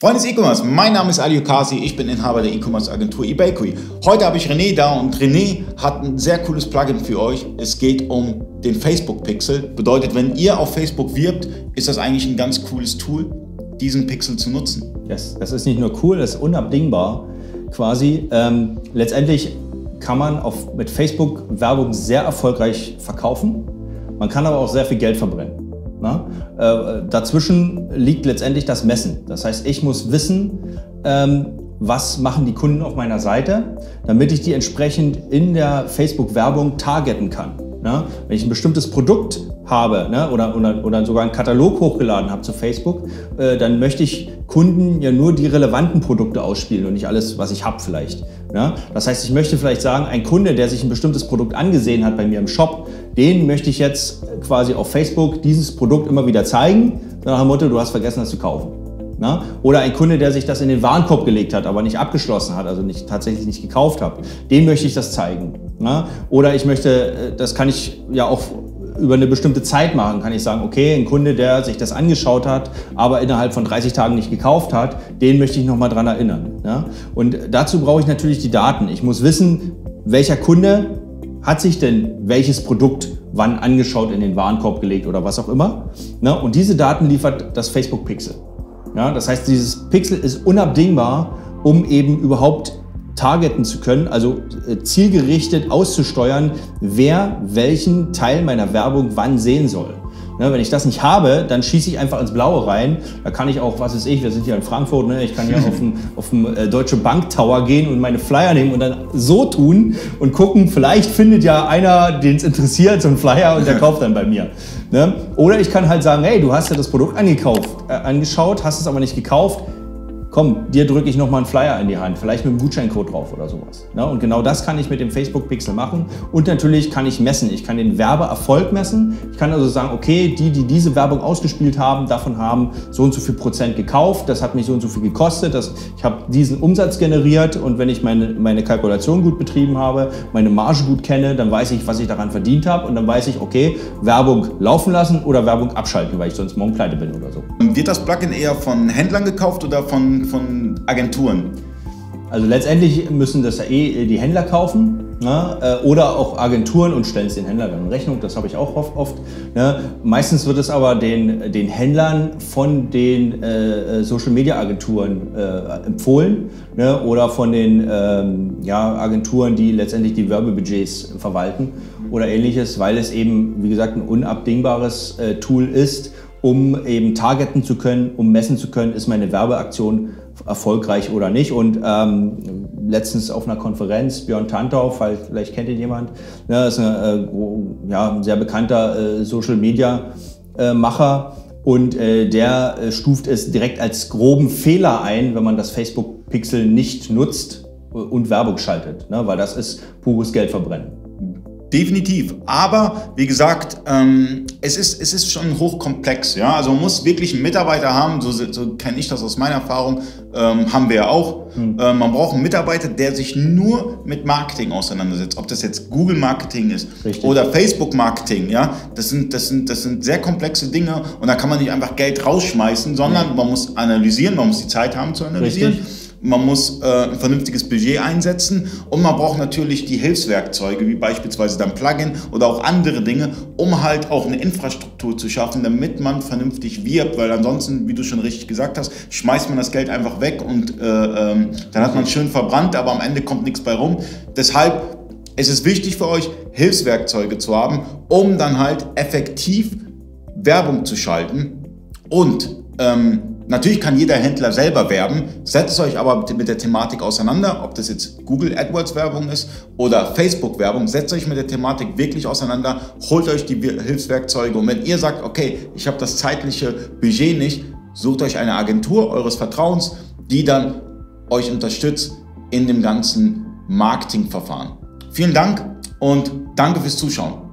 Freunde des E-Commerce, mein Name ist Ali Okasi, ich bin Inhaber der E-Commerce-Agentur eBakery. Heute habe ich René da und René hat ein sehr cooles Plugin für euch. Es geht um den Facebook-Pixel. Bedeutet, wenn ihr auf Facebook wirbt, ist das eigentlich ein ganz cooles Tool, diesen Pixel zu nutzen. Yes, das ist nicht nur cool, das ist unabdingbar quasi. Ähm, letztendlich kann man auf, mit Facebook Werbung sehr erfolgreich verkaufen. Man kann aber auch sehr viel Geld verbrennen. Na? Äh, dazwischen liegt letztendlich das Messen. Das heißt, ich muss wissen, ähm, was machen die Kunden auf meiner Seite, damit ich die entsprechend in der Facebook-Werbung targeten kann. Ne? Wenn ich ein bestimmtes Produkt habe ne? oder, oder, oder sogar einen Katalog hochgeladen habe zu Facebook, äh, dann möchte ich Kunden ja nur die relevanten Produkte ausspielen und nicht alles, was ich habe vielleicht. Ne? Das heißt, ich möchte vielleicht sagen, ein Kunde, der sich ein bestimmtes Produkt angesehen hat bei mir im Shop, den möchte ich jetzt quasi auf Facebook dieses Produkt immer wieder zeigen, nach dem Motto, du hast vergessen, das zu kaufen. Na? Oder ein Kunde, der sich das in den Warenkorb gelegt hat, aber nicht abgeschlossen hat, also nicht, tatsächlich nicht gekauft hat, dem möchte ich das zeigen. Na? Oder ich möchte, äh, das kann ich ja auch über eine bestimmte Zeit machen, kann ich sagen, okay, ein Kunde, der sich das angeschaut hat, aber innerhalb von 30 Tagen nicht gekauft hat, den möchte ich nochmal dran erinnern. Ja? Und dazu brauche ich natürlich die Daten. Ich muss wissen, welcher Kunde hat sich denn welches Produkt wann angeschaut, in den Warenkorb gelegt oder was auch immer. Ne? Und diese Daten liefert das Facebook Pixel. Ja, das heißt, dieses Pixel ist unabdingbar, um eben überhaupt targeten zu können, also äh, zielgerichtet auszusteuern, wer welchen Teil meiner Werbung wann sehen soll. Ne, wenn ich das nicht habe, dann schieße ich einfach ins Blaue rein. Da kann ich auch, was weiß ich, wir sind hier in Frankfurt, ne, ich kann ja auf den, auf den äh, Deutsche Bank Tower gehen und meine Flyer nehmen und dann so tun und gucken, vielleicht findet ja einer, den es interessiert, so einen Flyer und der kauft dann bei mir. Ne? Oder ich kann halt sagen, hey, du hast ja das Produkt angekauft, äh, angeschaut, hast es aber nicht gekauft komm, dir drücke ich nochmal einen Flyer in die Hand, vielleicht mit einem Gutscheincode drauf oder sowas. Ne? Und genau das kann ich mit dem Facebook Pixel machen. Und natürlich kann ich messen. Ich kann den Werbeerfolg messen. Ich kann also sagen, okay, die, die diese Werbung ausgespielt haben, davon haben so und so viel Prozent gekauft. Das hat mich so und so viel gekostet. Das, ich habe diesen Umsatz generiert. Und wenn ich meine, meine Kalkulation gut betrieben habe, meine Marge gut kenne, dann weiß ich, was ich daran verdient habe. Und dann weiß ich, okay, Werbung laufen lassen oder Werbung abschalten, weil ich sonst morgen pleite bin oder so. Wird das Plugin eher von Händlern gekauft oder von von Agenturen? Also letztendlich müssen das ja eh die Händler kaufen ne? Äh, oder auch Agenturen und stellen es den Händlern in Rechnung. Das habe ich auch oft. oft ne? Meistens wird es aber den, den Händlern von den äh, Social-Media-Agenturen äh, empfohlen ne? oder von den ähm, ja, Agenturen, die letztendlich die Werbebudgets verwalten oder ähnliches, weil es eben, wie gesagt, ein unabdingbares äh, Tool ist um eben targeten zu können, um messen zu können, ist meine Werbeaktion erfolgreich oder nicht. Und ähm, letztens auf einer Konferenz, Björn Tantau, vielleicht kennt ihn jemand, ne, ist eine, äh, ja, ein sehr bekannter äh, Social-Media-Macher. Äh, und äh, der äh, stuft es direkt als groben Fehler ein, wenn man das Facebook-Pixel nicht nutzt und Werbung schaltet, ne, weil das ist pures Geldverbrennen. Definitiv. Aber wie gesagt, ähm, es, ist, es ist schon hochkomplex. Ja? Also man muss wirklich einen Mitarbeiter haben, so, so kenne ich das aus meiner Erfahrung, ähm, haben wir ja auch. Mhm. Ähm, man braucht einen Mitarbeiter, der sich nur mit Marketing auseinandersetzt. Ob das jetzt Google Marketing ist Richtig. oder Facebook Marketing. Ja? Das, sind, das, sind, das sind sehr komplexe Dinge und da kann man nicht einfach Geld rausschmeißen, sondern mhm. man muss analysieren, man muss die Zeit haben zu analysieren. Richtig man muss äh, ein vernünftiges Budget einsetzen und man braucht natürlich die Hilfswerkzeuge, wie beispielsweise dann Plugin oder auch andere Dinge, um halt auch eine Infrastruktur zu schaffen, damit man vernünftig wirbt, weil ansonsten, wie du schon richtig gesagt hast, schmeißt man das Geld einfach weg und äh, ähm, dann hat man schön verbrannt, aber am Ende kommt nichts bei rum. Deshalb ist es wichtig für euch, Hilfswerkzeuge zu haben, um dann halt effektiv Werbung zu schalten und ähm, Natürlich kann jeder Händler selber werben, setzt euch aber mit der Thematik auseinander, ob das jetzt Google AdWords Werbung ist oder Facebook Werbung, setzt euch mit der Thematik wirklich auseinander, holt euch die Hilfswerkzeuge und wenn ihr sagt, okay, ich habe das zeitliche Budget nicht, sucht euch eine Agentur eures Vertrauens, die dann euch unterstützt in dem ganzen Marketingverfahren. Vielen Dank und danke fürs Zuschauen.